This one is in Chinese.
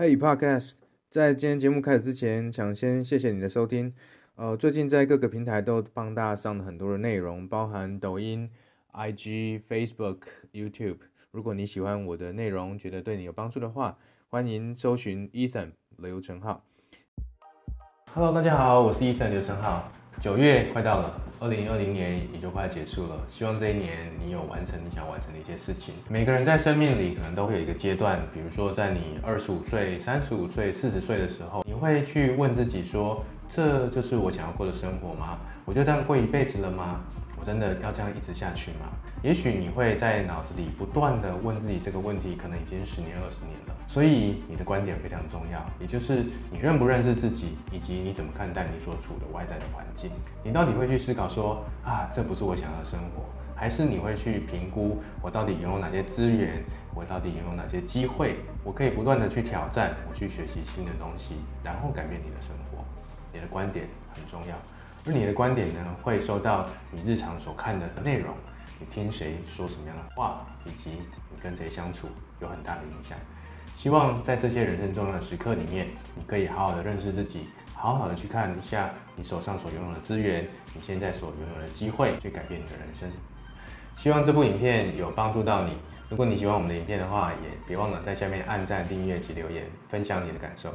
Hey Podcast，在今天节目开始之前，想先谢谢你的收听。呃，最近在各个平台都帮大家上了很多的内容，包含抖音、IG、Facebook、YouTube。如果你喜欢我的内容，觉得对你有帮助的话，欢迎搜寻 Ethan 刘成浩。Hello，大家好，我是 Ethan 刘成浩。九月快到了，二零二零年也就快结束了。希望这一年你有完成你想完成的一些事情。每个人在生命里可能都会有一个阶段，比如说在你二十五岁、三十五岁、四十岁的时候，你会去问自己说：这就是我想要过的生活吗？我就这样过一辈子了吗？我真的要这样一直下去吗？也许你会在脑子里不断地问自己这个问题，可能已经十年、二十年了。所以你的观点非常重要，也就是你认不认识自己，以及你怎么看待你所处的外在的环境。你到底会去思考说啊，这不是我想要的生活，还是你会去评估我到底拥有哪些资源，我到底拥有哪些机会，我可以不断地去挑战，我去学习新的东西，然后改变你的生活。你的观点很重要。而你的观点呢，会受到你日常所看的内容，你听谁说什么样的话，以及你跟谁相处，有很大的影响。希望在这些人生重要的时刻里面，你可以好好的认识自己，好好的去看一下你手上所拥有的资源，你现在所拥有的机会，去改变你的人生。希望这部影片有帮助到你。如果你喜欢我们的影片的话，也别忘了在下面按赞、订阅及留言，分享你的感受。